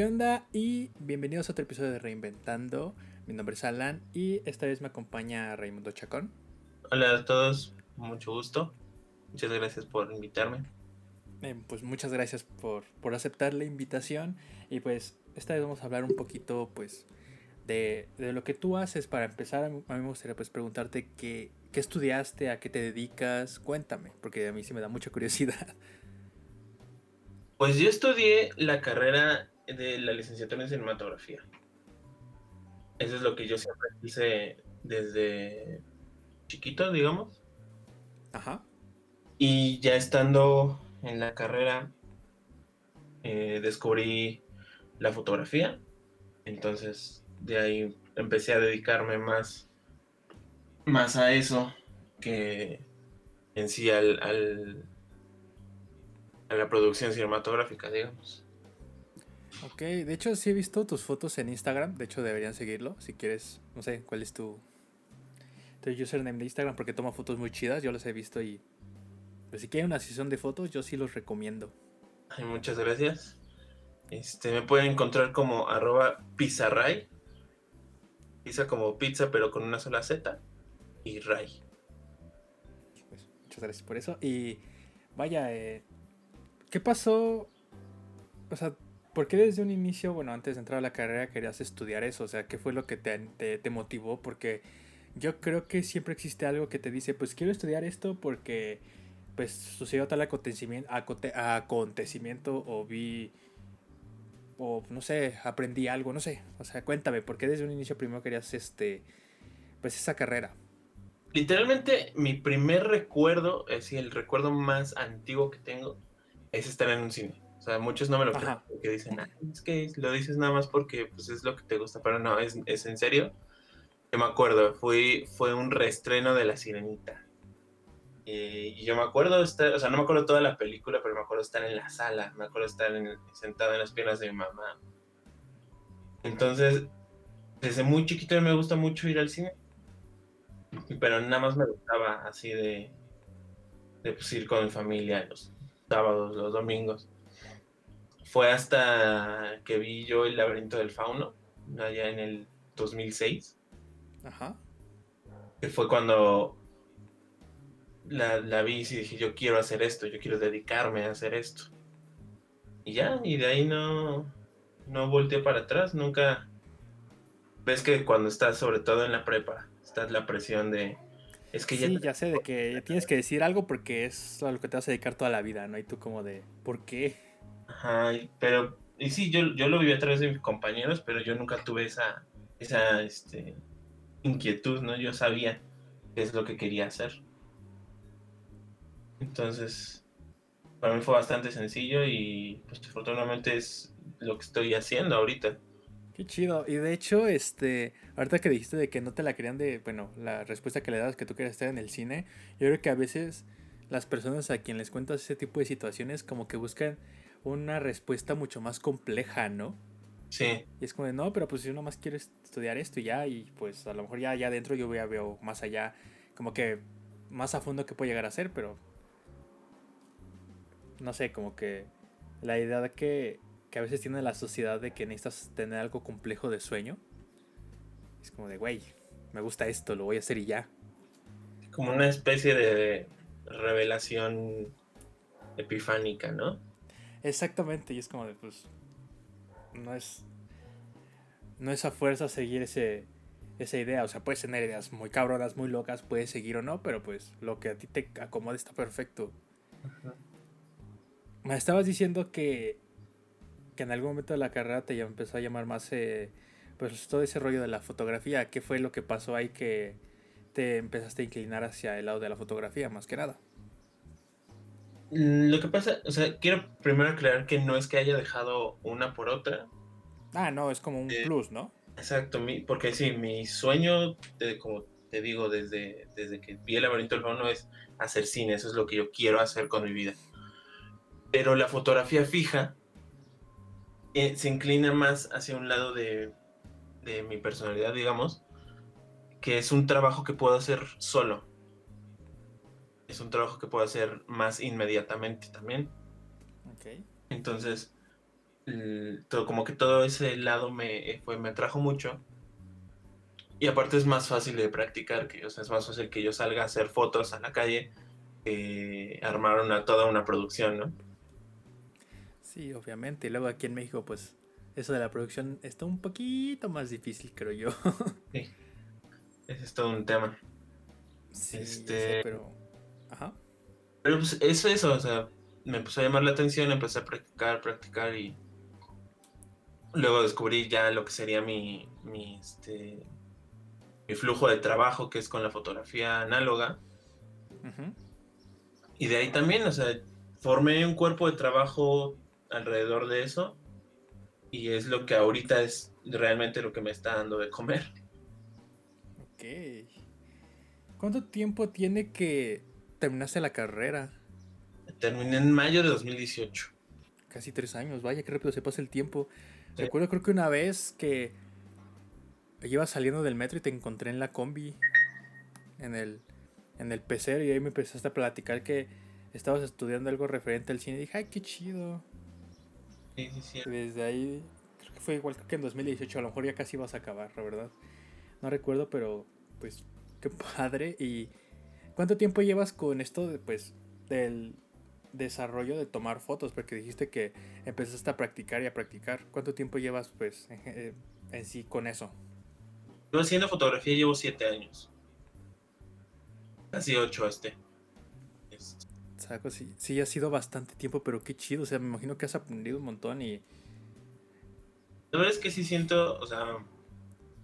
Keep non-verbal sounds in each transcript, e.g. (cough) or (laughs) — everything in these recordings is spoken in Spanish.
¿Qué onda? Y bienvenidos a otro episodio de Reinventando. Mi nombre es Alan y esta vez me acompaña Raimundo Chacón. Hola a todos, mucho gusto. Muchas gracias por invitarme. Eh, pues muchas gracias por, por, aceptar la invitación y pues esta vez vamos a hablar un poquito pues de, de lo que tú haces para empezar. A mí me gustaría pues preguntarte qué, qué estudiaste, a qué te dedicas, cuéntame, porque a mí sí me da mucha curiosidad. Pues yo estudié la carrera de la licenciatura en cinematografía. Eso es lo que yo siempre hice desde chiquito, digamos. Ajá. Y ya estando en la carrera, eh, descubrí la fotografía. Entonces, de ahí empecé a dedicarme más, más a eso que en sí al, al a la producción cinematográfica, digamos. Ok, de hecho sí he visto tus fotos en Instagram, de hecho deberían seguirlo, si quieres, no sé, cuál es tu, tu username de Instagram, porque toma fotos muy chidas, yo los he visto y pues si quieren una sesión de fotos, yo sí los recomiendo. Ay, muchas gracias. Este, me pueden encontrar como arroba pizarray, pizza como pizza pero con una sola Z, y ray. Pues, muchas gracias por eso, y vaya, eh, ¿Qué pasó? O sea, ¿por qué desde un inicio, bueno, antes de entrar a la carrera querías estudiar eso? O sea, ¿qué fue lo que te, te, motivó? Porque yo creo que siempre existe algo que te dice, pues quiero estudiar esto porque pues sucedió tal acontecimiento, acontecimiento o vi o no sé, aprendí algo, no sé. O sea, cuéntame, ¿por qué desde un inicio primero querías este pues esa carrera? Literalmente mi primer recuerdo, es decir, el recuerdo más antiguo que tengo es estar en un cine. O sea, muchos no me lo creen porque dicen, ah, es que lo dices nada más porque pues, es lo que te gusta, pero no, es, es en serio. Yo me acuerdo, fui, fue un reestreno de La Sirenita. y yo me acuerdo estar, o sea, no me acuerdo toda la película, pero me acuerdo estar en la sala, me acuerdo estar sentado en las piernas de mi mamá. Entonces, desde muy chiquito me gusta mucho ir al cine, pero nada más me gustaba así de, de pues, ir con mi familia los sábados, los domingos. Fue hasta que vi yo el laberinto del fauno, allá en el 2006. Ajá. Que fue cuando la, la vi y dije, yo quiero hacer esto, yo quiero dedicarme a hacer esto. Y ya, y de ahí no, no volteé para atrás, nunca... Ves que cuando estás, sobre todo en la prepa, estás la presión de, es que sí, ya, sé de que tienes que decir algo porque es a lo que te vas a dedicar toda la vida, ¿no? Y tú como de, ¿por qué? Ajá, pero, y sí, yo, yo lo viví a través de mis compañeros, pero yo nunca tuve esa, esa este, inquietud, ¿no? Yo sabía qué es lo que quería hacer. Entonces, para mí fue bastante sencillo y pues afortunadamente es lo que estoy haciendo ahorita. Qué chido. Y de hecho, este, ahorita que dijiste de que no te la querían de, bueno, la respuesta que le das que tú querías estar en el cine, yo creo que a veces las personas a quien les cuentas ese tipo de situaciones como que buscan una respuesta mucho más compleja, ¿no? Sí. Y es como de, no, pero pues yo nomás quiero estudiar esto y ya, y pues a lo mejor ya, ya adentro yo ya veo más allá, como que más a fondo que puede llegar a ser, pero no sé, como que la idea de que que a veces tiene la sociedad de que necesitas tener algo complejo de sueño. Es como de, güey, me gusta esto, lo voy a hacer y ya. Como una especie de revelación epifánica, ¿no? Exactamente, y es como de, pues, no es, no es a fuerza seguir ese, esa idea, o sea, puedes tener ideas muy cabronas, muy locas, puedes seguir o no, pero pues lo que a ti te acomode está perfecto. Me estabas diciendo que que en algún momento de la carrera te empezó a llamar más eh, pues todo ese rollo de la fotografía. ¿Qué fue lo que pasó ahí que te empezaste a inclinar hacia el lado de la fotografía más que nada? Lo que pasa, o sea, quiero primero aclarar que no es que haya dejado una por otra. Ah, no, es como un eh, plus, ¿no? Exacto, porque sí, mi sueño, como te digo, desde, desde que vi el laberinto del fauno es hacer cine, eso es lo que yo quiero hacer con mi vida. Pero la fotografía fija eh, se inclina más hacia un lado de, mi personalidad, digamos, que es un trabajo que puedo hacer solo. Es un trabajo que puedo hacer más inmediatamente también. Okay. Entonces, todo, como que todo ese lado me, eh, fue, me atrajo mucho. Y aparte es más fácil de practicar, que, o sea, es más fácil que yo salga a hacer fotos a la calle, que armar una, toda una producción, ¿no? Sí, obviamente. Y luego aquí en México, pues, eso de la producción está un poquito más difícil, creo yo. (laughs) sí. Ese es todo un tema. Sí, este... pero... Ajá. Pero pues eso, eso, o sea, me empezó a llamar la atención, empecé a practicar, practicar y luego descubrí ya lo que sería mi, mi, este, mi flujo de trabajo, que es con la fotografía análoga. Y de ahí también, o sea, formé un cuerpo de trabajo alrededor de eso y es lo que ahorita es realmente lo que me está dando de comer. Ok. ¿Cuánto tiempo tiene que terminaste la carrera? Terminé en mayo de 2018. Casi tres años, vaya, qué rápido se pasa el tiempo. Recuerdo creo que una vez que iba saliendo del metro y te encontré en la combi, en el, en el PC, y ahí me empezaste a platicar que estabas estudiando algo referente al cine. Y dije, ay, qué chido. Sí, sí, sí. Desde ahí, creo que fue igual que en 2018, a lo mejor ya casi vas a acabar, la verdad. No recuerdo, pero pues qué padre. ¿Y cuánto tiempo llevas con esto de, pues, del desarrollo de tomar fotos? Porque dijiste que empezaste a practicar y a practicar. ¿Cuánto tiempo llevas pues en, eh, sí con eso? Yo haciendo fotografía llevo siete años. Casi ocho este. Saco, sí, sí, ha sido bastante tiempo, pero qué chido. O sea, me imagino que has aprendido un montón y... La verdad es que sí siento, o sea,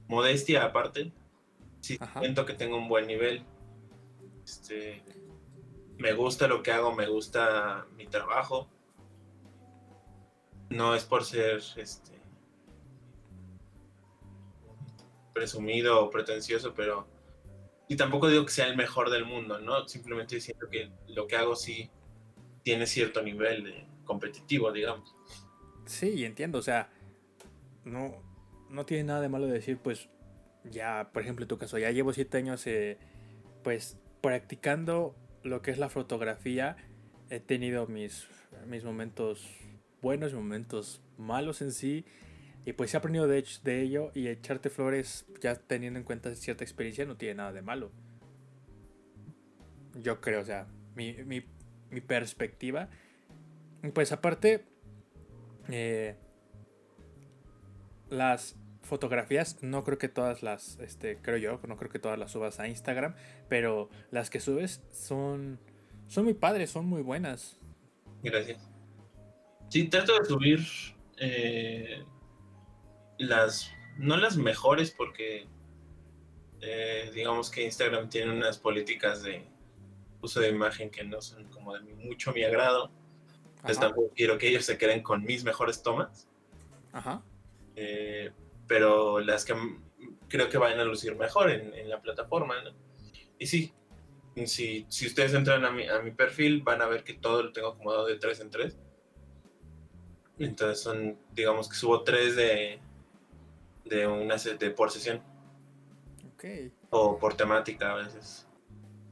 modestia aparte. Sí siento que tengo un buen nivel. Este, me gusta lo que hago, me gusta mi trabajo. No es por ser este presumido o pretencioso, pero y tampoco digo que sea el mejor del mundo, ¿no? Simplemente siento que lo que hago sí tiene cierto nivel competitivo, digamos. Sí, entiendo, o sea, no, no tiene nada de malo decir, pues, ya, por ejemplo, en tu caso, ya llevo siete años, eh, pues, practicando lo que es la fotografía, he tenido mis, mis momentos buenos, momentos malos en sí. Y pues he aprendido de, de ello y echarte flores ya teniendo en cuenta cierta experiencia no tiene nada de malo. Yo creo, o sea, mi, mi, mi perspectiva. Pues aparte, eh, las fotografías, no creo que todas las, este, creo yo, no creo que todas las subas a Instagram, pero las que subes son, son muy padres, son muy buenas. Gracias. Sí, trato de subir eh, las, no las mejores porque eh, digamos que Instagram tiene unas políticas de uso de imagen que no son como de mucho mi agrado. Entonces tampoco quiero que ellos se queden con mis mejores tomas. Ajá. Eh, pero las que creo que vayan a lucir mejor en, la plataforma. Y sí, si, si ustedes entran a mi, a mi perfil, van a ver que todo lo tengo acomodado de 3 en 3. Entonces son, digamos que subo 3 de, de una de por sesión. Ok. O por temática a veces.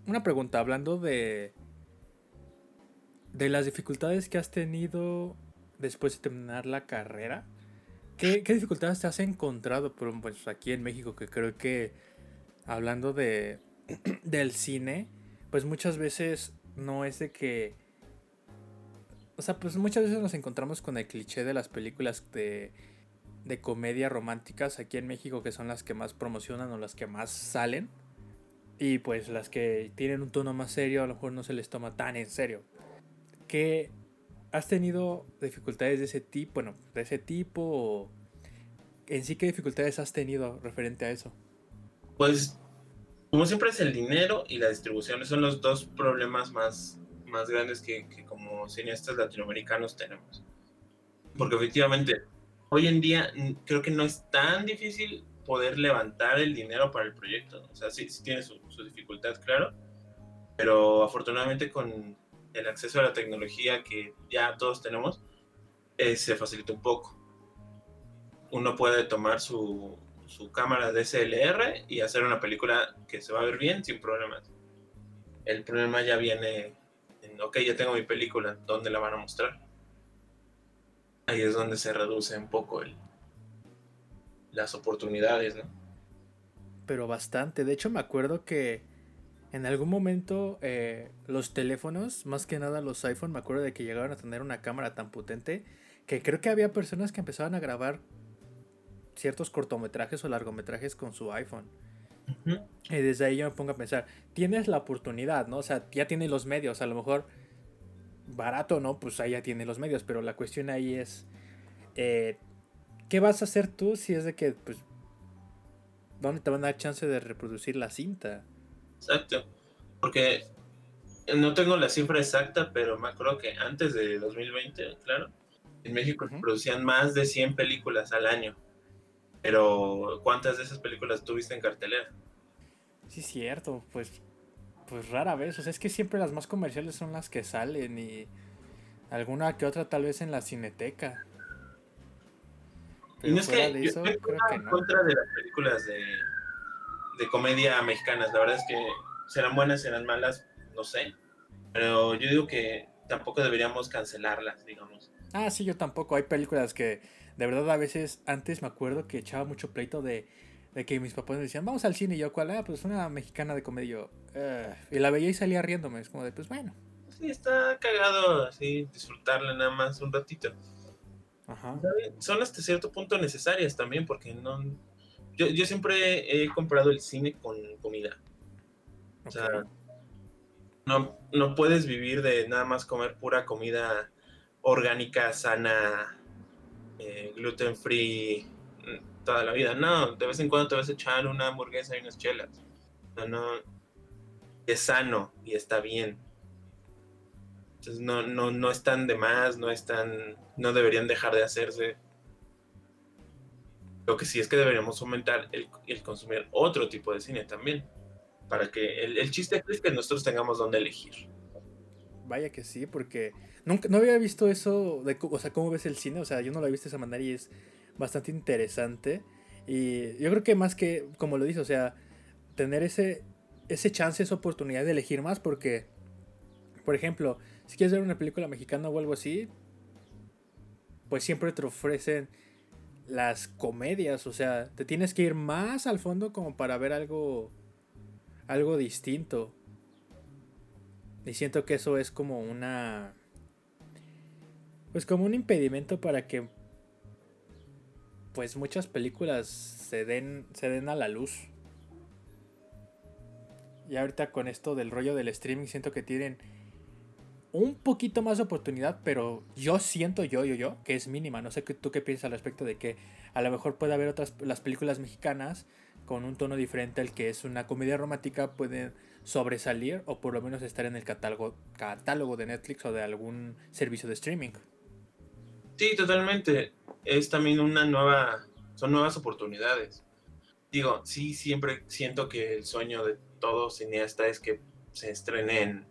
Una pregunta, hablando de de las dificultades que has tenido después de terminar la carrera. ¿Qué, dificultades te has encontrado por, pues, aquí en México? Que creo que hablando de, (clears throat) del cine, pues muchas veces no es de que... O sea, pues muchas veces nos encontramos con el cliché de las películas de, de comedia románticas aquí en México, que son las que más promocionan o las que más salen. Y pues las que tienen un tono más serio, a lo mejor no se les toma tan en serio. ¿Qué, ¿Has tenido dificultades de ese tipo? Bueno, de ese tipo en sí qué dificultades has tenido referente a eso? Pues como siempre es el dinero y la distribución, son los dos problemas más, más grandes que, como cineastas latinoamericanos tenemos. Porque efectivamente, hoy en día creo que no es tan difícil poder levantar el dinero para el proyecto. O sea, sí, sí tiene su, su dificultad, claro. Pero afortunadamente con, el acceso a la tecnología que ya todos tenemos eh, se facilita un poco. Uno puede tomar su, su cámara DSLR y hacer una película que se va a ver bien sin problemas. El problema ya viene en, ok, ya tengo mi película, ¿dónde la van a mostrar? ahí es donde se reduce un poco el, las oportunidades, ¿no? Pero bastante. De hecho, me acuerdo que en algún momento eh, los teléfonos, más que nada los iPhone, me acuerdo de que llegaron a tener una cámara tan potente que creo que había personas que empezaban a grabar ciertos cortometrajes o largometrajes con su iPhone. Y desde ahí yo me pongo a pensar, tienes la oportunidad, ¿no? O sea, ya tienes los medios, a lo mejor barato, ¿no? Pues ahí ya tiene los medios, pero la cuestión ahí es, eh, ¿qué vas a hacer tú si es de que, pues, ¿dónde te van a dar chance de reproducir la cinta? Exacto, porque no tengo la cifra exacta, pero me acuerdo que antes de 2020, claro, en México producían más de 100 películas al año. Pero, ¿cuántas de esas películas tuviste en cartelera? Sí, cierto, pues pues rara vez, o sea, es que siempre las más comerciales son las que salen y alguna que otra tal vez en la cineteca. y no es que de eso, creo que en contra de las películas de, de comedia mexicanas, la verdad es que serán buenas, serán malas, no sé, pero yo digo que tampoco deberíamos cancelarlas, digamos. Ah, sí, yo tampoco, hay películas que de verdad a veces antes me acuerdo que echaba mucho pleito de de que mis papás me decían, vamos al cine. Y yo, ¿cuál? Ah, pues una mexicana de comedia. y la veía y salía riéndome. Es como de, pues bueno. Sí, está cagado así, disfrutarla nada más un ratito. Ajá. Son hasta cierto punto necesarias también, porque no. Yo, yo siempre he comprado el cine con comida. O sea, no, no puedes vivir de nada más comer pura comida orgánica, sana, eh, gluten free, toda la vida. No, de vez en cuando te vas a echar una hamburguesa y unas chelas. No, no. Es sano y está bien. Entonces no, no, no están de más, no están. No deberían dejar de hacerse. Lo que sí es que deberíamos aumentar el, el consumir otro tipo de cine también. Para que el, el chiste es que nosotros tengamos donde elegir. Vaya que sí, porque nunca, no había visto eso de, o sea, cómo ves el cine, o sea, yo no lo he visto de esa manera y es bastante interesante. Y yo creo que más que, como lo dice, o sea, tener ese, ese chance, esa oportunidad de elegir más, porque, por ejemplo, si quieres ver una película mexicana o algo así, pues siempre te ofrecen las comedias, o sea, te tienes que ir más al fondo como para ver algo, algo distinto. Y siento que eso es como una, pues como un impedimento para que pues muchas películas se den, se den a la luz. Y ahorita con esto del rollo del streaming siento que tienen un poquito más de oportunidad, pero yo siento yo, yo, yo, que es mínima. No sé qué, tú qué piensas al respecto de que a lo mejor puede haber otras, las películas mexicanas con un tono diferente al que es una comedia romántica pueden sobresalir o por lo menos estar en el catálogo, catálogo de Netflix o de algún servicio de streaming. Sí, totalmente. Es también una nueva, son nuevas oportunidades. Digo, sí, siempre siento que el sueño de todo cineasta es que se estrene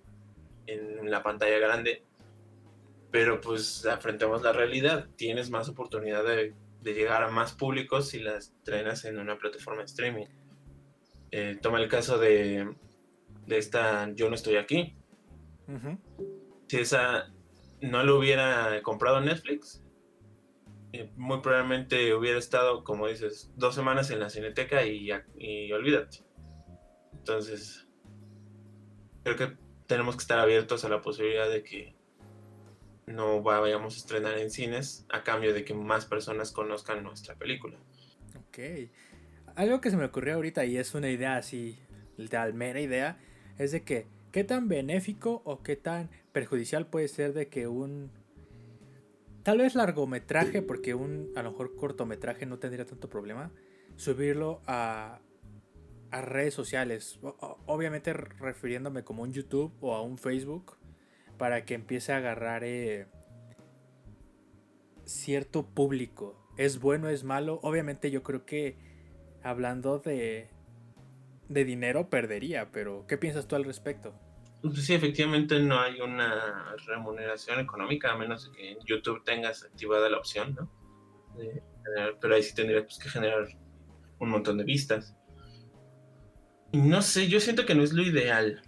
en, la pantalla grande, pero pues afrontemos la realidad. Tienes más oportunidad de, llegar a más públicos si las estrenas en una plataforma de streaming. Eh, toma el caso de, de esta Yo no estoy aquí. Si esa no lo hubiera comprado Netflix, eh, muy probablemente hubiera estado, como dices, dos semanas en la cineteca y, y olvídate. Entonces, creo que tenemos que estar abiertos a la posibilidad de que no vayamos a estrenar en cines a cambio de que más personas conozcan nuestra película. Ok. Algo que se me ocurrió ahorita y es una idea así, de mera idea, es de que qué tan benéfico o qué tan perjudicial puede ser de que un tal vez largometraje, porque un a lo mejor cortometraje no tendría tanto problema, subirlo a, a redes sociales, obviamente refiriéndome como un YouTube o a un Facebook, para que empiece a agarrar eh, cierto público. ¿Es bueno, es malo? Obviamente yo creo que hablando de, de dinero perdería, pero ¿qué piensas tú al respecto? Sí, efectivamente no hay una remuneración económica, a menos que en YouTube tengas activada la opción, ¿no? pero ahí sí tendrías pues, que generar un montón de vistas. No sé, yo siento que no es lo ideal.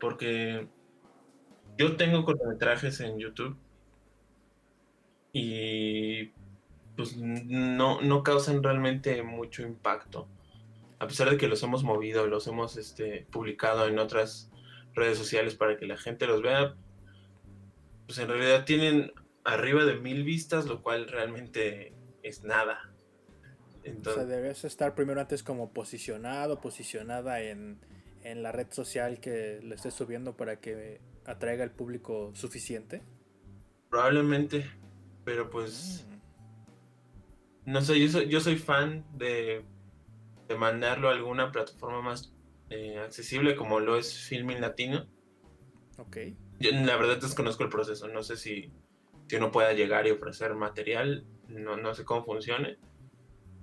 Porque yo tengo cortometrajes en YouTube y pues no, no causan realmente mucho impacto. A pesar de que los hemos movido, los hemos este, publicado en otras redes sociales para que la gente los vea, pues en realidad tienen arriba de mil vistas, lo cual realmente es nada. Entonces, o sea, debes estar primero antes como posicionado, posicionada en, en la red social que le estés subiendo para que atraiga el público suficiente. Probablemente, pero pues... Mm. No sé, yo soy, yo soy fan de, de mandarlo a alguna plataforma más eh, accesible como lo es Filming Latino. Ok. Yo, la verdad desconozco el proceso, no sé si, si uno pueda llegar y ofrecer material, no, no sé cómo funcione,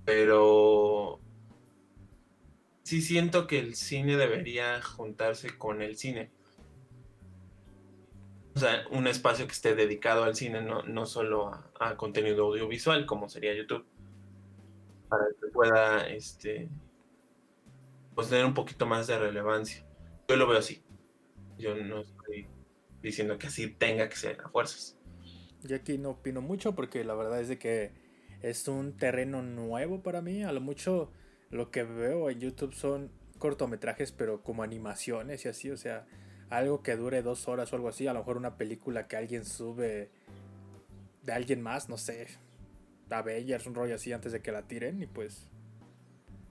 pero sí siento que el cine debería juntarse con el cine. O sea, un espacio que esté dedicado al cine, no, no solo a, contenido audiovisual, como sería YouTube. Para que pueda este, pues, tener un poquito más de relevancia. Yo lo veo así. Yo no estoy diciendo que así tenga que ser a fuerzas. Yo aquí no opino mucho porque la verdad es de que es un terreno nuevo para mí. A lo mucho lo que veo en YouTube son cortometrajes, pero como animaciones y así, o sea, algo que dure dos horas o algo así. A lo mejor una película que alguien sube de alguien más, no sé, Avengers, un rollo así antes de que la tiren y pues.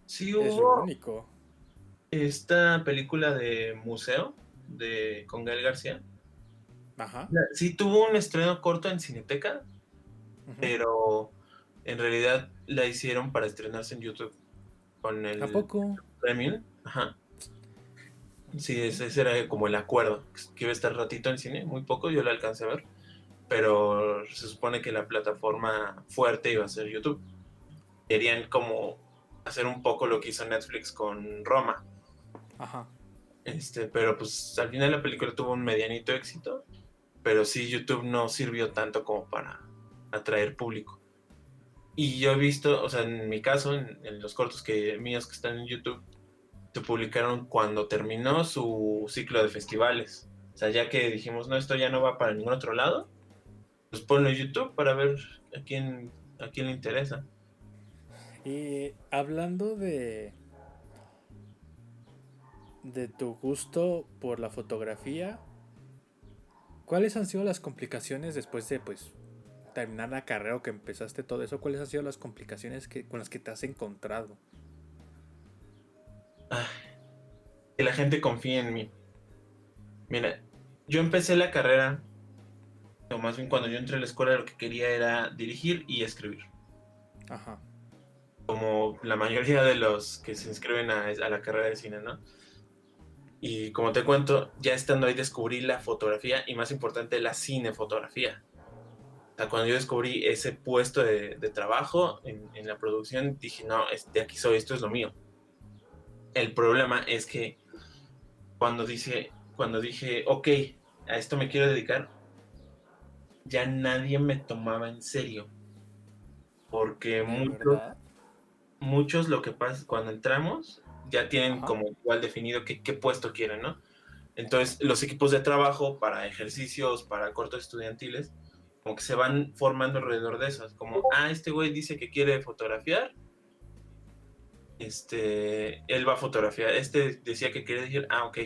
Sí, es lo único. Esta película de museo de con Gael García Ajá. Sí tuvo un estreno corto en Cineteca, pero en realidad la hicieron para estrenarse en YouTube con el ¿A poco? Premium. Ajá. Sí, ese, era como el acuerdo, que iba a estar ratito en cine, muy poco, yo la alcancé a ver, pero se supone que la plataforma fuerte iba a ser YouTube. Querían como hacer un poco lo que hizo Netflix con Roma. Ajá. Este, pero pues al final la película tuvo un medianito éxito pero sí YouTube no sirvió tanto como para atraer público. Y yo he visto, o sea, en mi caso, en, los cortos que míos que están en YouTube, se publicaron cuando terminó su ciclo de festivales. O sea, ya que dijimos, no, esto ya no va para ningún otro lado, pues ponlo en YouTube para ver a quién, a quién le interesa. Y hablando de, de tu gusto por la fotografía, ¿Cuáles han sido las complicaciones después de pues terminar la carrera o que empezaste todo eso? ¿Cuáles han sido las complicaciones que, con las que te has encontrado? que la gente confíe en mí. Mira, yo empecé la carrera, o más bien cuando yo entré a la escuela lo que quería era dirigir y escribir. Ajá. Como la mayoría de los que se inscriben a, a la carrera de cine, ¿no? Y como te cuento, ya estando ahí descubrí la fotografía y más importante la cinefotografía. Sea, cuando yo descubrí ese puesto de, trabajo en, la producción, dije, no, de aquí soy, esto es lo mío. El problema es que cuando, dice, cuando dije, ok, a esto me quiero dedicar, ya nadie me tomaba en serio. Porque muchos, muchos lo que pasa cuando entramos ya tienen como igual definido qué, puesto quieren, ¿no? Entonces, los equipos de trabajo para ejercicios, para cortos estudiantiles, como que se van formando alrededor de esas, como, ah, este güey dice que quiere fotografiar, este, él va a fotografiar, este decía que quiere decir, ah, ok.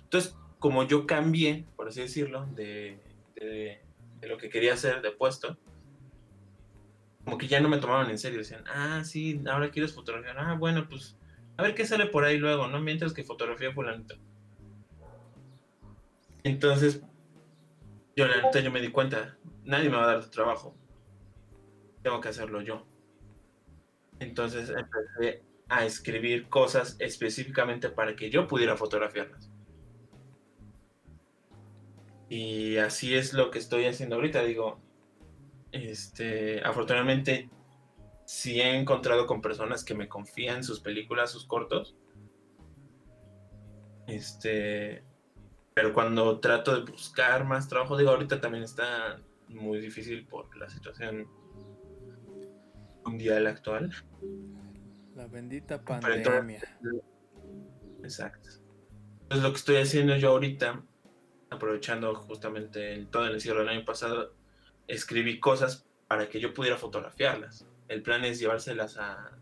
Entonces, como yo cambié, por así decirlo, de, de, lo que quería hacer de puesto, como que ya no me tomaban en serio, decían, ah, sí, ahora quieres fotografiar, ah, bueno, pues a ver qué sale por ahí luego, ¿no? Mientras que fotografía fulanito. Entonces, yo la neta yo me di cuenta, nadie me va a dar trabajo. Tengo que hacerlo yo. Entonces empecé a escribir cosas específicamente para que yo pudiera fotografiarlas. Y así es lo que estoy haciendo ahorita. Digo, este, afortunadamente sí he encontrado con personas que me confían sus películas, sus cortos. Este, pero cuando trato de buscar más trabajo, digo, ahorita también está muy difícil por la situación mundial actual. La bendita pandemia. exacto. Entonces lo que estoy haciendo yo ahorita, aprovechando justamente todo el encierro del año pasado, escribí cosas para que yo pudiera fotografiarlas. El plan es llevárselas a,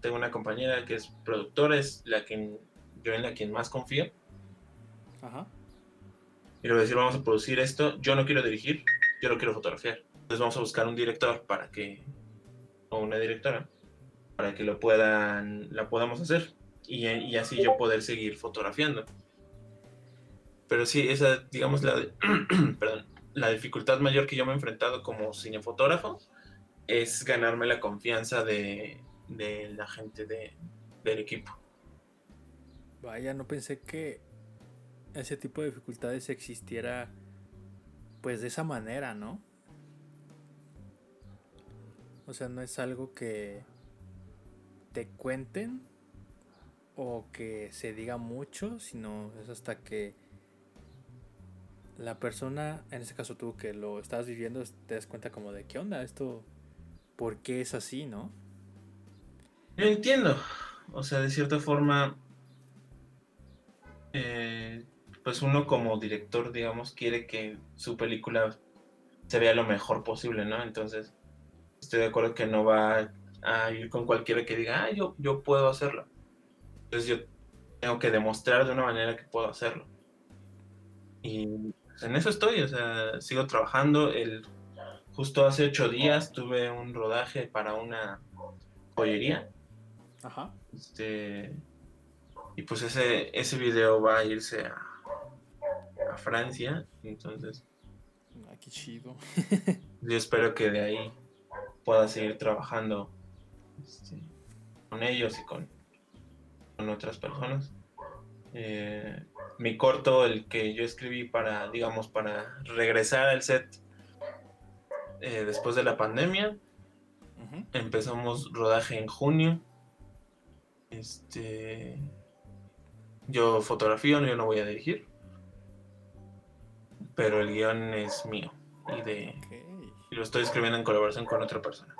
tengo una compañera que es productora, es la que yo en la quien más confío. Ajá. Y le voy a decir, vamos a producir esto, yo no quiero dirigir, yo lo quiero fotografiar. Entonces vamos a buscar un director para que, o una directora, para que lo puedan, la podamos hacer y, así yo poder seguir fotografiando. Pero sí, esa, digamos, la, (clears throat) perdón, la dificultad mayor que yo me he enfrentado como cinefotógrafo es ganarme la confianza de, de la gente de, del equipo. Vaya, no pensé que ese tipo de dificultades existiera pues de esa manera, ¿no? O sea, no es algo que te cuenten o que se diga mucho, sino es hasta que la persona, en este caso tú que lo estás viviendo, te das cuenta como de qué onda esto, por qué es así, ¿no? Yo entiendo, o sea, de cierta forma, eh, pues uno como director, digamos, quiere que su película se vea lo mejor posible, ¿no? Entonces, estoy de acuerdo que no va a ir con cualquiera que diga, ah, yo, yo puedo hacerlo. Entonces yo tengo que demostrar de una manera que puedo hacerlo. Y pues, en eso estoy, o sea, sigo trabajando. El, justo hace ocho días tuve un rodaje para una joyería. Ajá. Este, y pues ese, ese video va a irse a, a Francia, entonces. Ah, qué chido. (laughs) yo espero que de ahí pueda seguir trabajando este, con ellos y con, con otras personas. Eh, mi corto, el que yo escribí para, digamos, para regresar al set eh, después de la pandemia. Empezamos rodaje en junio. Este, yo fotografío, yo no voy a dirigir, pero el guion es mío y de y lo estoy escribiendo en colaboración con otra persona.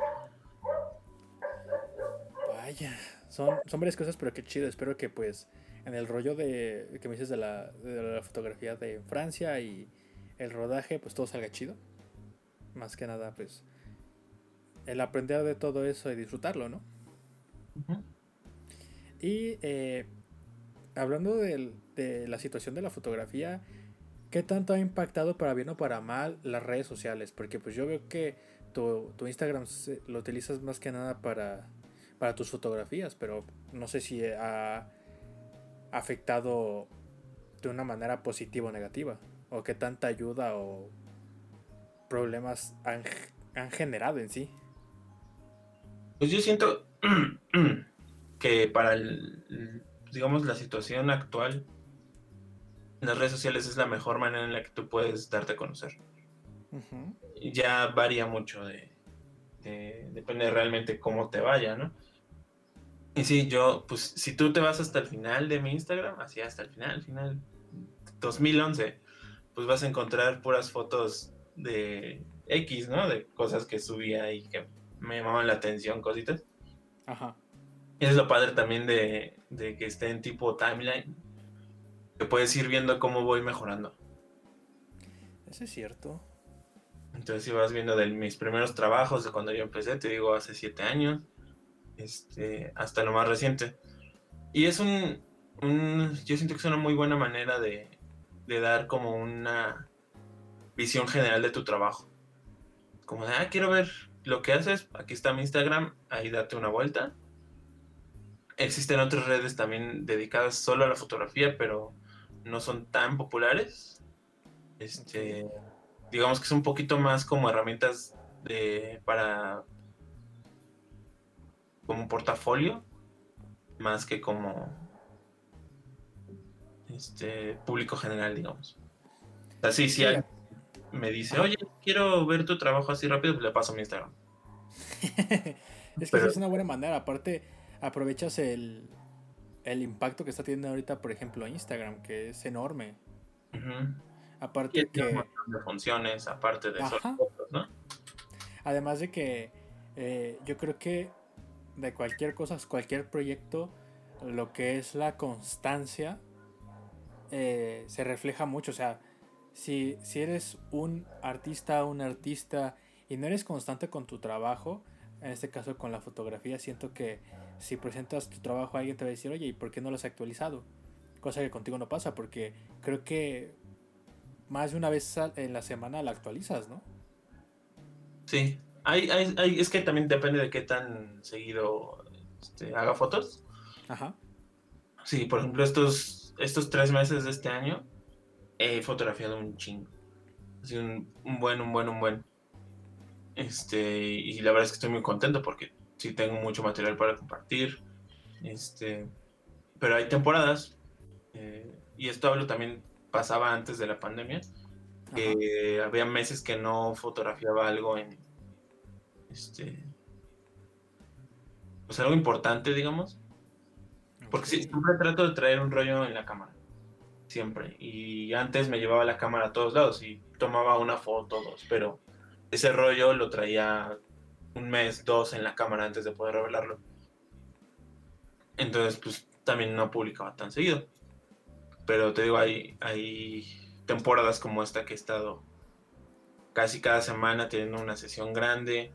Vaya, son, son varias cosas, pero qué chido. Espero que pues en el rollo de que me dices de la, fotografía de Francia y el rodaje, pues todo salga chido. Más que nada, pues el aprender de todo eso y disfrutarlo, ¿no? Y eh, hablando de, la situación de la fotografía, ¿qué tanto ha impactado para bien o para mal las redes sociales? Porque pues yo veo que tu, tu Instagram lo utilizas más que nada para, para tus fotografías, pero no sé si ha afectado de una manera positiva o negativa? ¿O qué tanta ayuda o problemas han, generado en sí? Pues yo siento (clears throat) que para el, digamos, la situación actual, las redes sociales es la mejor manera en la que tú puedes darte a conocer. Ya varía mucho de, depende realmente cómo te vaya, ¿no? Y sí, yo, pues si tú te vas hasta el final de mi Instagram, así hasta el final, final 2011, pues vas a encontrar puras fotos de X, ¿no? De cosas que subía y que me llamaban la atención, cositas. Ajá. Y es lo padre también de, de que esté en tipo timeline, que puedes ir viendo cómo voy mejorando. Eso es cierto. Entonces, si vas viendo de mis primeros trabajos, de cuando yo empecé, te digo, hace siete años, este, hasta lo más reciente. Y es un, yo siento que es una muy buena manera de, de, dar como una visión general de tu trabajo. Como de, ah, quiero ver lo que haces, aquí está mi Instagram, ahí date una vuelta. Existen otras redes también dedicadas solo a la fotografía, pero no son tan populares. Este, digamos que es un poquito más como herramientas de, para como un portafolio más que como este público general, digamos. Así, si alguien me dice, oye, quiero ver tu trabajo así rápido, pues le paso mi Instagram. (laughs) es que es una buena manera. Aparte, aprovechas el, el impacto que está teniendo ahorita, por ejemplo, Instagram, que es enorme. Aparte que... De funciones, aparte de eso, ¿no? Además de que eh, yo creo que de cualquier cosa, cualquier proyecto, lo que es la constancia eh, se refleja mucho. O sea, si, si eres un artista, un artista y no eres constante con tu trabajo, en este caso con la fotografía, siento que si presentas tu trabajo a alguien te va a decir, oye, ¿y por qué no lo has actualizado? Cosa que contigo no pasa, porque creo que más de una vez en la semana la actualizas, ¿no? Sí, hay, hay, es que también depende de qué tan seguido este, haga fotos. Ajá. Sí, por ejemplo, estos, estos tres meses de este año he fotografiado un chingo. Así un, un buen, un buen, un buen. Este, y la verdad es que estoy muy contento porque sí tengo mucho material para compartir. Este, pero hay temporadas, eh, y esto hablo también pasaba antes de la pandemia, que había meses que no fotografiaba algo en, este, pues algo importante, digamos. Porque siempre trato de traer un rollo en la cámara. Siempre. Y antes me llevaba la cámara a todos lados y tomaba una foto, dos, pero ese rollo lo traía un mes, dos en la cámara antes de poder revelarlo. Entonces, pues también no publicaba tan seguido. Pero te digo, hay, hay temporadas como esta que he estado casi cada semana teniendo una sesión grande.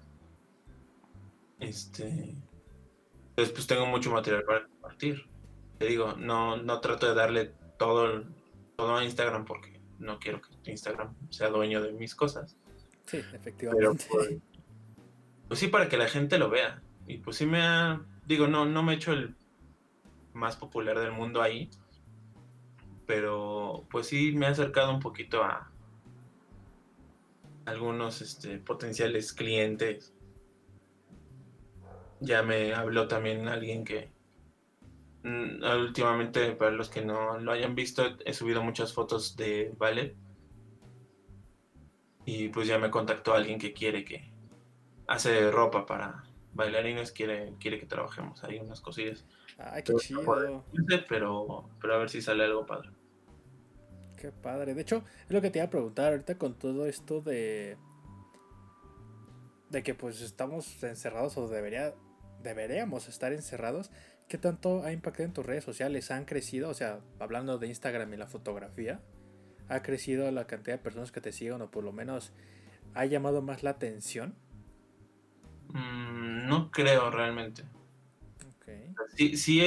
Este. Entonces, pues tengo mucho material para compartir. Te digo, no, no trato de darle todo, todo a Instagram porque no quiero que Instagram sea dueño de mis cosas. Sí, efectivamente. Pues, pues, sí, para que la gente lo vea. Y pues sí me ha, digo, no, no me he hecho el más popular del mundo ahí, pero pues sí me ha acercado un poquito a algunos este, potenciales clientes. Ya me habló también alguien que mm, últimamente, para los que no lo hayan visto, he subido muchas fotos de ballet y pues ya me contactó alguien que quiere que hace ropa para bailarines, quiere, quiere que trabajemos ahí unas cosillas. Ay, qué chido. pero, pero a ver si sale algo padre. Qué padre. De hecho, es lo que te iba a preguntar ahorita con todo esto de. de que pues estamos encerrados o debería, deberíamos estar encerrados. ¿Qué tanto ha impactado en tus redes sociales? ¿Han crecido? O sea, hablando de Instagram y la fotografía ha crecido la cantidad de personas que te siguen o por lo menos ha llamado más la atención? Mm, no creo realmente. Okay. Sí, sí,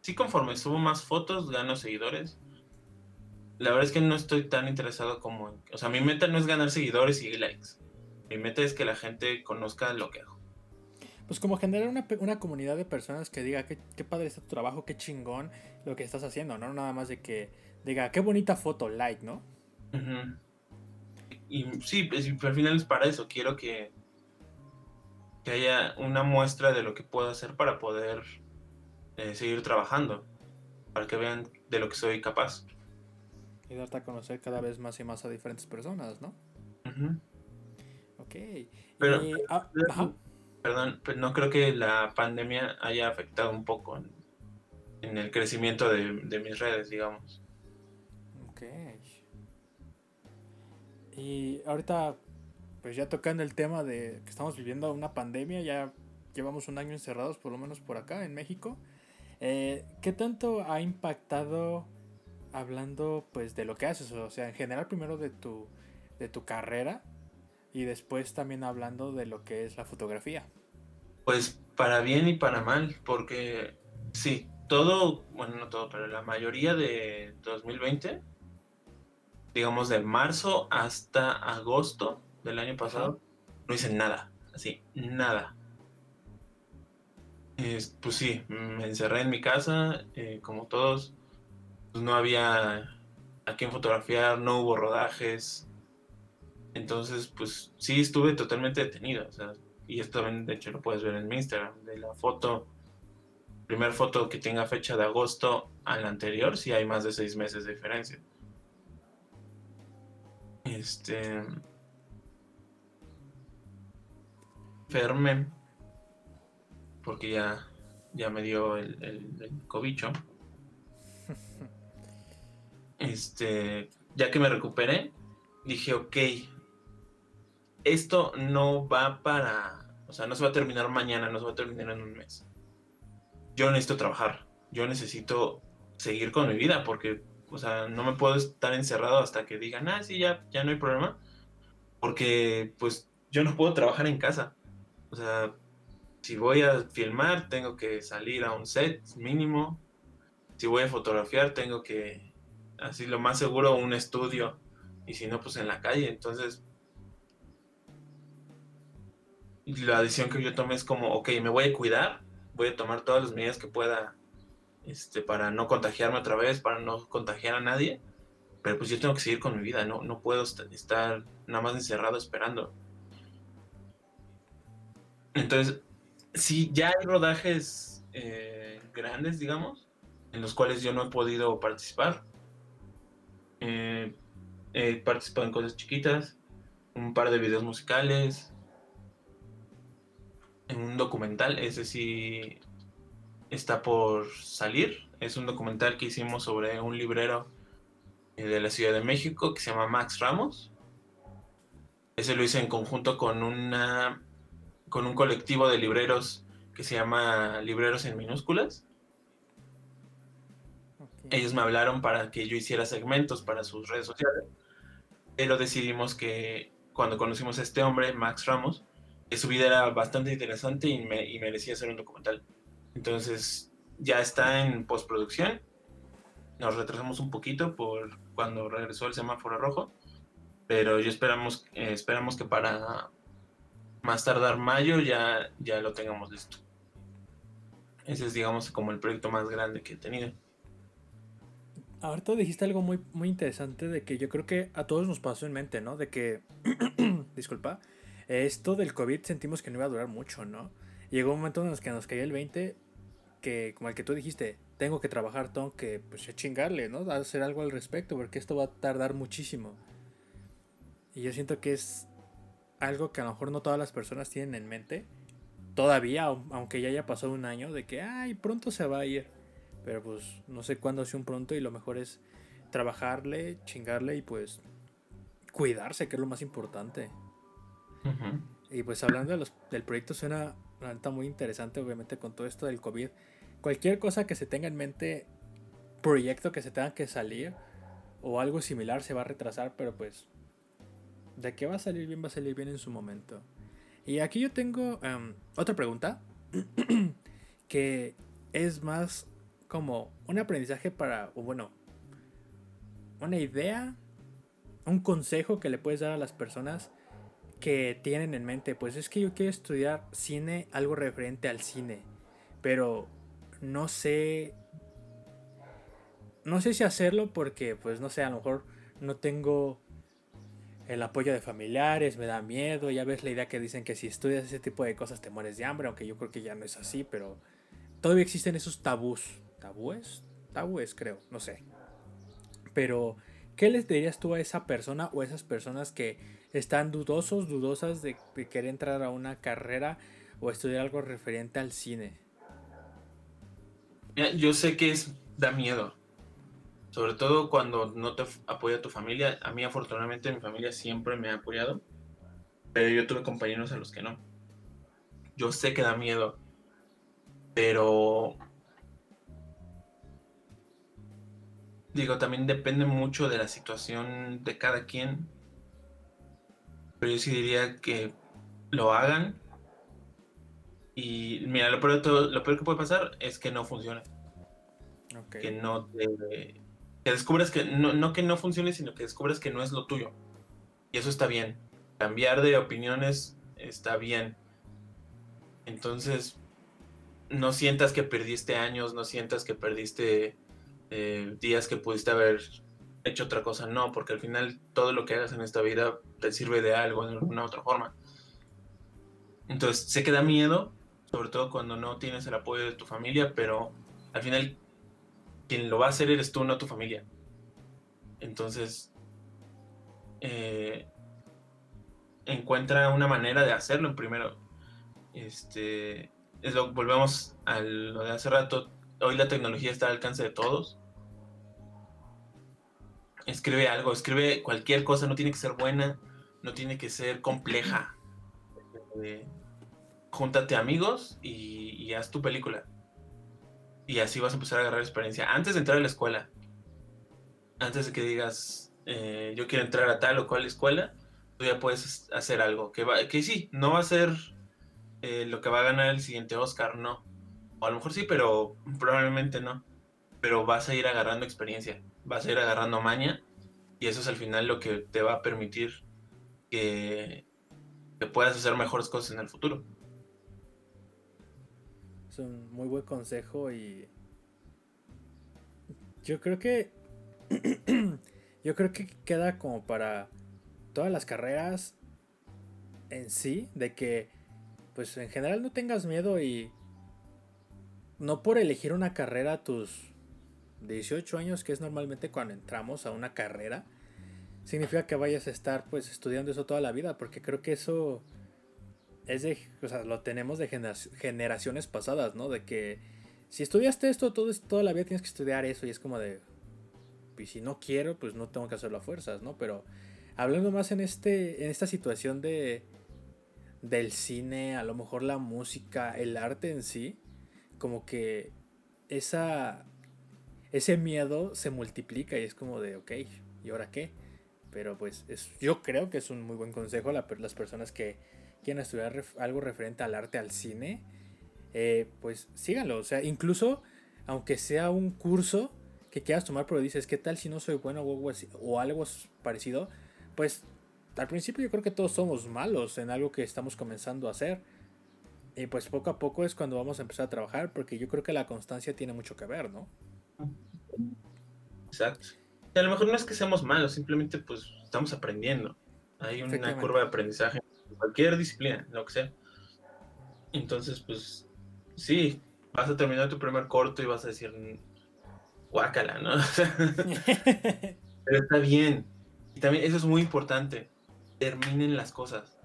sí, conforme subo más fotos, gano seguidores. La verdad es que no estoy tan interesado como... O sea, mi meta no es ganar seguidores y likes. Mi meta es que la gente conozca lo que hago. Pues como generar una, una comunidad de personas que diga qué, qué padre está tu trabajo, qué chingón lo que estás haciendo, ¿no? Nada más de que diga, qué bonita foto, like, ¿no? Y sí, pues, al final es para eso. Quiero que, que haya una muestra de lo que puedo hacer para poder eh, seguir trabajando. Para que vean de lo que soy capaz. Y darte a conocer cada vez más y más a diferentes personas, ¿no? Ok. Pero, ah, perdón, pero no creo que la pandemia haya afectado un poco en, el crecimiento de, de mis redes, digamos. Y ahorita, pues ya tocando el tema de que estamos viviendo una pandemia, ya llevamos un año encerrados, por lo menos por acá en México. Eh, ¿Qué tanto ha impactado hablando pues de lo que haces? O sea, en general primero de tu, de tu carrera y después también hablando de lo que es la fotografía. Pues para bien y para mal, porque sí, todo, bueno, no todo, pero la mayoría de 2020 digamos, de marzo hasta agosto del año pasado, no hice nada, así, nada. pues sí, me encerré en mi casa, eh, como todos, pues no había a quién fotografiar, no hubo rodajes. Entonces, pues sí estuve totalmente detenido. y esto también, de hecho, lo puedes ver en mi Instagram. De la foto, primera foto que tenga fecha de agosto a la anterior, si hay más de seis meses de diferencia. Este. Ferme. Porque ya, ya me dio el, el, cobicho. Este. Ya que me recuperé, dije, ok. Esto no va para. O sea, no se va a terminar mañana, no se va a terminar en un mes. Yo necesito trabajar. Yo necesito seguir con mi vida porque o sea, no me puedo estar encerrado hasta que digan, ah, sí, ya, ya no hay problema. Porque, pues, yo no puedo trabajar en casa. O sea, si voy a filmar, tengo que salir a un set mínimo. Si voy a fotografiar, tengo que, así lo más seguro, un estudio. Y si no, pues en la calle. Entonces, la decisión que yo tomé es como, ok, me voy a cuidar, voy a tomar todas las medidas que pueda este, para no contagiarme otra vez, para no contagiar a nadie. Pero pues yo tengo que seguir con mi vida, no, no puedo estar nada más encerrado esperando. Entonces, sí, ya hay rodajes eh, grandes, digamos, en los cuales yo no he podido participar. Eh, he participado en cosas chiquitas, un par de videos musicales, en un documental, ese sí está por salir. Es un documental que hicimos sobre un librero eh, de la Ciudad de México que se llama Max Ramos. Ese lo hice en conjunto con una con un colectivo de libreros que se llama Libreros en Minúsculas. Ellos me hablaron para que yo hiciera segmentos para sus redes sociales. Pero decidimos que cuando conocimos a este hombre, Max Ramos, que su vida era bastante interesante y, me, y merecía hacer un documental. Entonces ya está en postproducción. Nos retrasamos un poquito por cuando regresó el semáforo rojo, pero yo esperamos, eh, esperamos que para más tardar mayo ya, ya lo tengamos listo. Ese es, digamos, como el proyecto más grande que he tenido. Ahorita dijiste algo muy, muy interesante de que yo creo que a todos nos pasó en mente, ¿no? De que, (clears throat) disculpa, esto del COVID sentimos que no iba a durar mucho, ¿no? Llegó un momento en el que nos caía el 20, que como el que tú dijiste, tengo que trabajar, tengo que pues, chingarle, ¿no? Hacer algo al respecto, porque esto va a tardar muchísimo. Y yo siento que es algo que a lo mejor no todas las personas tienen en mente. Todavía, aunque ya haya pasado un año, de que, ay, pronto se va a ir. Pero pues no sé cuándo sea un pronto y lo mejor es trabajarle, chingarle y pues cuidarse, que es lo más importante. Y pues hablando de los, del proyecto suena una neta muy interesante, obviamente con todo esto del COVID. Cualquier cosa que se tenga en mente, proyecto que se tenga que salir o algo similar se va a retrasar, pero pues de que va a salir bien, va a salir bien en su momento. Y aquí yo tengo em, otra pregunta (clears throat) que es más como un aprendizaje para, o bueno, una idea, un consejo que le puedes dar a las personas que tienen en mente, pues es que yo quiero estudiar cine, algo referente al cine, pero no sé, no sé si hacerlo porque, pues no sé, a lo mejor no tengo el apoyo de familiares, me da miedo, ya ves la idea que dicen que si estudias ese tipo de cosas te mueres de hambre, aunque yo creo que ya no es así, pero todavía existen esos tabús. ¿Tabúes? Tabúes, creo, no sé. Pero, ¿qué les dirías tú a esa persona o a esas personas que están dudosos, dudosas de, querer entrar a una carrera o estudiar algo referente al cine? Yo sé que es, da miedo, sobre todo cuando no te apoya tu familia. A mí afortunadamente mi familia siempre me ha apoyado, pero yo tuve compañeros a los que no. Yo sé que da miedo, pero digo, también depende mucho de la situación de cada quien. Pero yo sí diría que lo hagan. Y mira, lo peor, lo peor que puede pasar es que no funcione. Que no te, que descubras que no, no que no funcione, sino que descubras que no es lo tuyo. Y eso está bien. Cambiar de opiniones está bien. Entonces, no sientas que perdiste años, no sientas que perdiste eh, días que pudiste haber hecho otra cosa. No, porque al final todo lo que hagas en esta vida te sirve de algo de alguna otra forma. Entonces, sé que da miedo, sobre todo cuando no tienes el apoyo de tu familia, pero al final quien lo va a hacer eres tú, no tu familia. Entonces, eh, encuentra una manera de hacerlo primero. Este, es lo, volvemos a lo de hace rato. Hoy la tecnología está al alcance de todos. Escribe algo, escribe cualquier cosa, no tiene que ser buena, no tiene que ser compleja. Eh, júntate amigos y, y haz tu película y así vas a empezar a agarrar experiencia antes de entrar a la escuela. Antes de que digas, eh, yo quiero entrar a tal o cual escuela, tú ya puedes hacer algo. Que, va, que sí, no va a ser eh, lo que va a ganar el siguiente Oscar, no. O a lo mejor sí, pero probablemente no. Pero vas a ir agarrando experiencia, vas a ir agarrando maña y eso es al final lo que te va a permitir que, que puedas hacer mejores cosas en el futuro. Es un muy buen consejo y yo creo que (clears throat) yo creo que queda como para todas las carreras en sí, de que pues en general no tengas miedo y no por elegir una carrera a tus 18 años, que es normalmente cuando entramos a una carrera, significa que vayas a estar pues estudiando eso toda la vida, porque creo que eso es de, o sea, lo tenemos de generaciones pasadas, ¿no? De que si estudiaste esto todo, toda la vida tienes que estudiar eso y es como de, y si no quiero, pues no tengo que hacerlo a fuerzas, ¿no? Pero hablando más en, este, en esta situación de, del cine, a lo mejor la música, el arte en sí, como que esa, ese miedo se multiplica y es como de, ok, ¿y ahora qué? Pero pues es, yo creo que es un muy buen consejo a las personas que quieren estudiar algo referente al arte, al cine, eh, pues síganlo. O sea, incluso aunque sea un curso que quieras tomar, pero dices, ¿qué tal si no soy bueno o algo, o algo parecido? Pues al principio yo creo que todos somos malos en algo que estamos comenzando a hacer. Y pues poco a poco es cuando vamos a empezar a trabajar, porque yo creo que la constancia tiene mucho que ver, ¿no? Exacto. A lo mejor no es que seamos malos, simplemente pues estamos aprendiendo. Hay una curva de aprendizaje en cualquier disciplina, lo que sea. Entonces, pues sí, vas a terminar tu primer corto y vas a decir, guácala, ¿no? (laughs) (laughs) Pero está bien. Y también eso es muy importante. Terminen las cosas.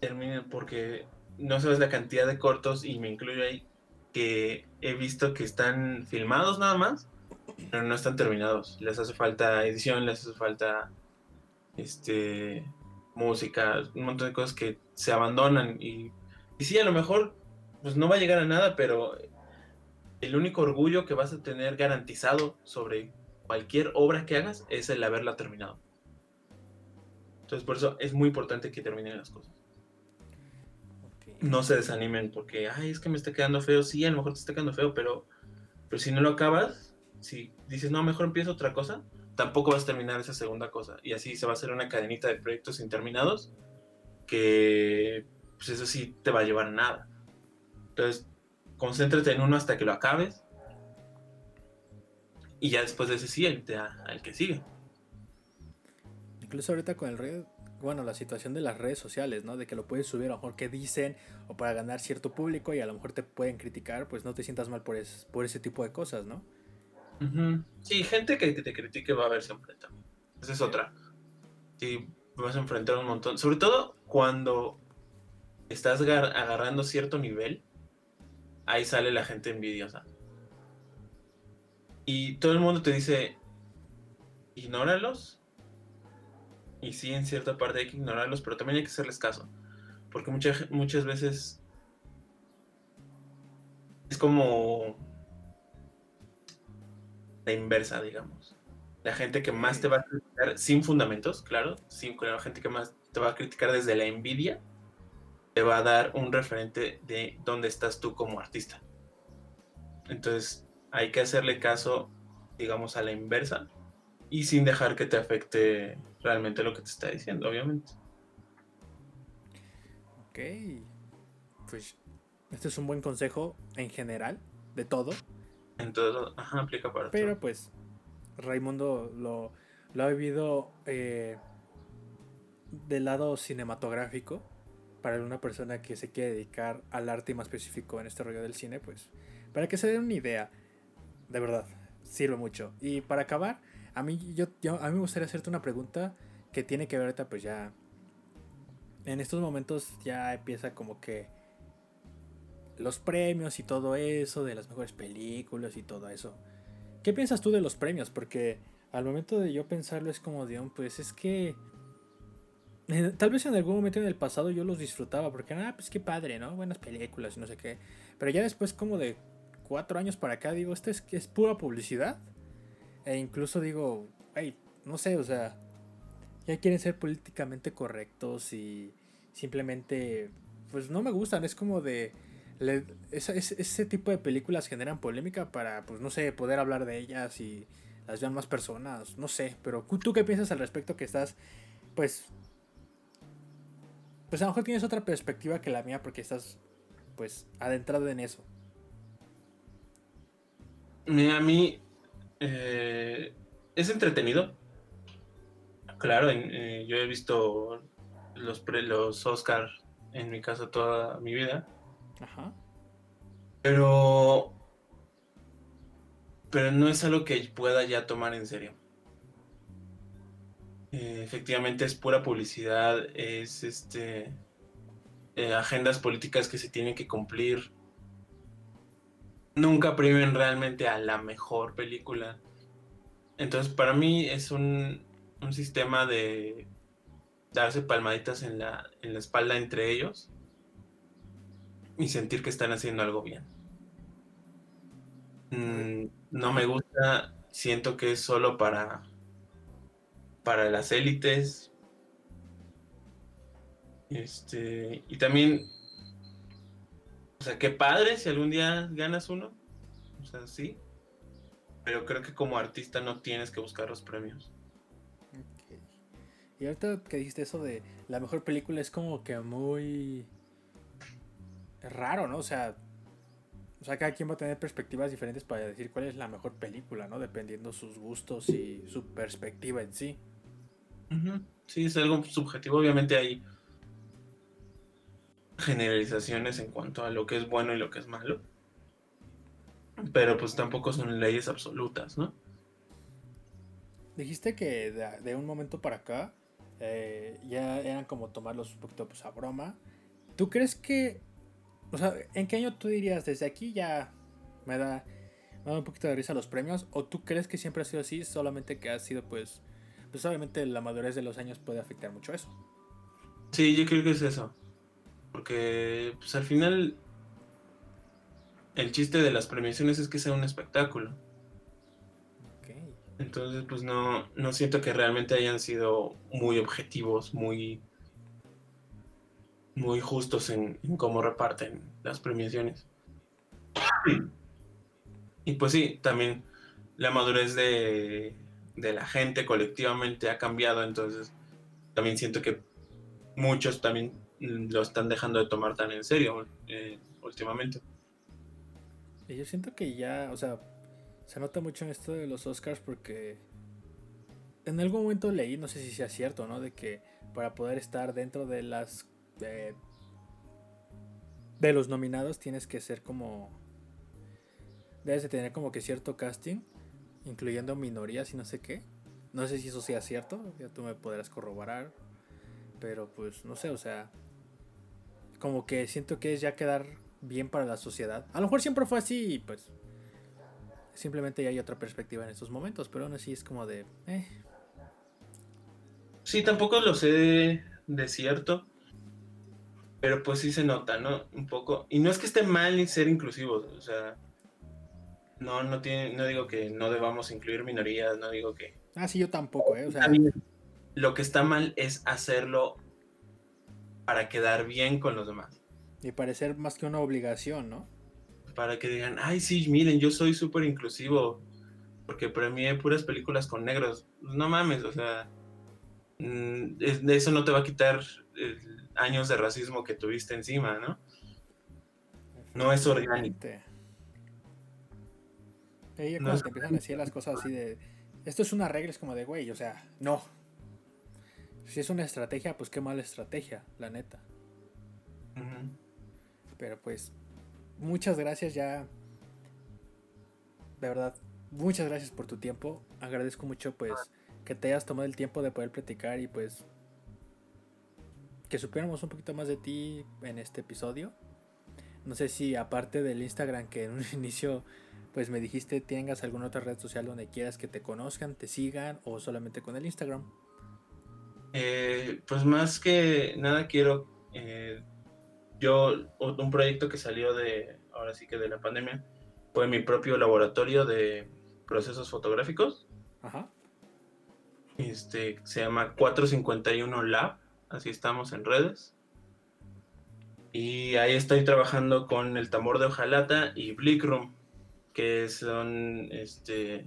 Terminen porque no sabes la cantidad de cortos, y me incluyo ahí, que he visto que están filmados nada más, pero no están terminados. Les hace falta edición, les hace falta este música, un montón de cosas que se abandonan y, y sí, a lo mejor pues no va a llegar a nada, pero el único orgullo que vas a tener garantizado sobre cualquier obra que hagas es el haberla terminado. Entonces por eso es muy importante que terminen las cosas. No se desanimen porque, ay, es que me está quedando feo. Sí, a lo mejor te está quedando feo, pero, pero si no lo acabas, si dices, no, mejor empiezo otra cosa, tampoco vas a terminar esa segunda cosa. Y así se va a hacer una cadenita de proyectos interminados que, pues eso sí, te va a llevar a nada. Entonces, concéntrate en uno hasta que lo acabes. Y ya después de ese sí, el, el que sigue. Incluso ahorita con el red, bueno, la situación de las redes sociales, ¿no? De que lo puedes subir a lo mejor que dicen o para ganar cierto público y a lo mejor te pueden criticar, pues no te sientas mal por, por ese tipo de cosas, ¿no? Sí, gente que, te critique va a haber siempre también. Esa es otra. Sí, vas a enfrentar un montón. Sobre todo cuando estás agarrando cierto nivel ahí sale la gente envidiosa. Y todo el mundo te dice, ignóralos. Y sí, en cierta parte hay que ignorarlos, pero también hay que hacerles caso. Porque muchas muchas veces es como la inversa, digamos. La gente que más te va a criticar sin fundamentos, claro, sin, la gente que más te va a criticar desde la envidia, te va a dar un referente de dónde estás tú como artista. Entonces, hay que hacerle caso, digamos, a la inversa y sin dejar que te afecte realmente lo que te está diciendo, obviamente. Ok. Pues este es un buen consejo en general, de todo. En todo, ajá, aplica para Pero pues, Raimundo lo, lo ha vivido eh, del lado cinematográfico para una persona que se quiere dedicar al arte y más específico en este rollo del cine, pues para que se den una idea, de verdad, sirve mucho. Y para acabar, a mí, yo, a mí me gustaría hacerte una pregunta que tiene que ver ahorita, pues ya, en estos momentos ya empieza como que los premios y todo eso, de las mejores películas y todo eso. ¿Qué piensas tú de los premios? Porque al momento de yo pensarlo es como, Dios, pues es que Tal vez en algún momento en el pasado yo los disfrutaba porque, ah, pues qué padre, ¿no? Buenas películas y no sé qué. Pero ya después como de cuatro años para acá digo, esto es, es pura publicidad. E incluso digo, hey, no sé, o sea, ya quieren ser políticamente correctos y simplemente, pues no me gustan, es como de... ese, tipo de películas generan polémica para, pues no sé, poder hablar de ellas y las vean más personas, no sé, pero ¿tú qué piensas al respecto que estás, pues, pues a lo mejor tienes otra perspectiva que la mía porque estás, pues, adentrado en eso? A mí eh, es entretenido. Claro, eh, yo he visto los, pre, los Oscar en mi casa toda mi vida. Ajá. Pero. Pero no es algo que pueda ya tomar en serio. Eh, efectivamente es pura publicidad, es este agendas políticas que se tienen que cumplir nunca primen realmente a la mejor película. Entonces, para mí es un, sistema de darse palmaditas en la, en la espalda entre ellos y sentir que están haciendo algo bien. Mm, no me gusta, siento que es solo para, para las élites. Este, y también o sea, qué padre si algún día ganas uno. O sea, sí. Pero creo que como artista no tienes que buscar los premios. Y ahorita que dijiste eso de la mejor película es como que muy raro, ¿no? O sea, o sea, cada quien va a tener perspectivas diferentes para decir cuál es la mejor película, ¿no? Dependiendo sus gustos y su perspectiva en sí. Sí, es algo subjetivo. Obviamente hay generalizaciones en cuanto a lo que es bueno y lo que es malo. Pero pues tampoco son leyes absolutas, ¿no? Dijiste que de, un momento para acá eh, ya eran como tomarlos un poquito pues, a broma. ¿Tú crees que... O sea, ¿en qué año tú dirías desde aquí ya me da, me da un poquito de risa los premios? ¿O tú crees que siempre ha sido así? Solamente que ha sido pues... Pues obviamente la madurez de los años puede afectar mucho eso. Sí, yo creo que es eso. Porque pues al final el chiste de las premiaciones es que sea un espectáculo. Entonces pues no, no siento que realmente hayan sido muy objetivos, muy, muy justos en, cómo reparten las premiaciones. Y pues sí, también la madurez de, de la gente colectivamente ha cambiado, entonces también siento que muchos también lo están dejando de tomar tan en serio eh, últimamente. Y yo siento que ya, o sea, se nota mucho en esto de los Oscars porque en algún momento leí, no sé si sea cierto, ¿no? De que para poder estar dentro de las... de los nominados tienes que ser como... Debes de tener como que cierto casting, incluyendo minorías y no sé qué. No sé si eso sea cierto, ya tú me podrás corroborar. Pero pues no sé, o sea, como que siento que es ya quedar bien para la sociedad. A lo mejor siempre fue así pues simplemente ya hay otra perspectiva en estos momentos, pero aún así es como de... Eh. Sí, tampoco lo sé de cierto, pero pues sí se nota, ¿no? Un poco. Y no es que esté mal ser inclusivos, o sea, no, no, tiene, no digo que no debamos incluir minorías, no digo que... Ah, sí, yo tampoco, ¿eh? O sea... Lo que está mal es hacerlo para quedar bien con los demás. Y parecer más que una obligación, ¿no? Para que digan, ay, sí, miren, yo soy súper inclusivo, porque premié puras películas con negros. No mames, o sea, mm, de eso no te va a quitar años de racismo que tuviste encima, ¿no? No es orgánico. Y cuando te empiezan a decir las cosas así de, esto es una regla, es como de, güey, o sea, no, si es una estrategia, pues qué mala estrategia, la neta. Pero pues, muchas gracias ya. De verdad, muchas gracias por tu tiempo. Agradezco mucho pues que te hayas tomado el tiempo de poder platicar y pues que supiéramos un poquito más de ti en este episodio. No sé si aparte del Instagram que en un (laughs) inicio pues me dijiste tengas alguna otra red social donde quieras que te conozcan, te sigan o solamente con el Instagram. Eh, pues más que nada quiero, eh, yo, un proyecto que salió de, ahora sí que de la pandemia, fue mi propio laboratorio de procesos fotográficos. Ajá. Este se llama 451 Lab, así estamos en redes. Y ahí estoy trabajando con el tambor de hojalata y Blick Room, que son este,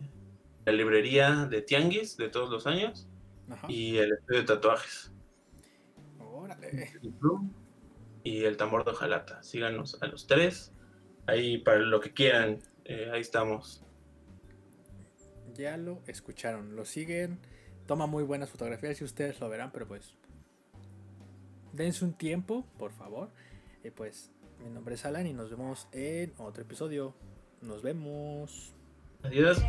la librería de Tianguis de todos los años y el estudio de tatuajes. Órale. Y el tambor de hojalata. Síganos a los tres. Ahí para lo que quieran, eh, ahí estamos. Ya lo escucharon, lo siguen. Toma muy buenas fotografías y ustedes lo verán, pero pues dense un tiempo, por favor. Y pues mi nombre es Alan y nos vemos en otro episodio. Nos vemos. Adiós.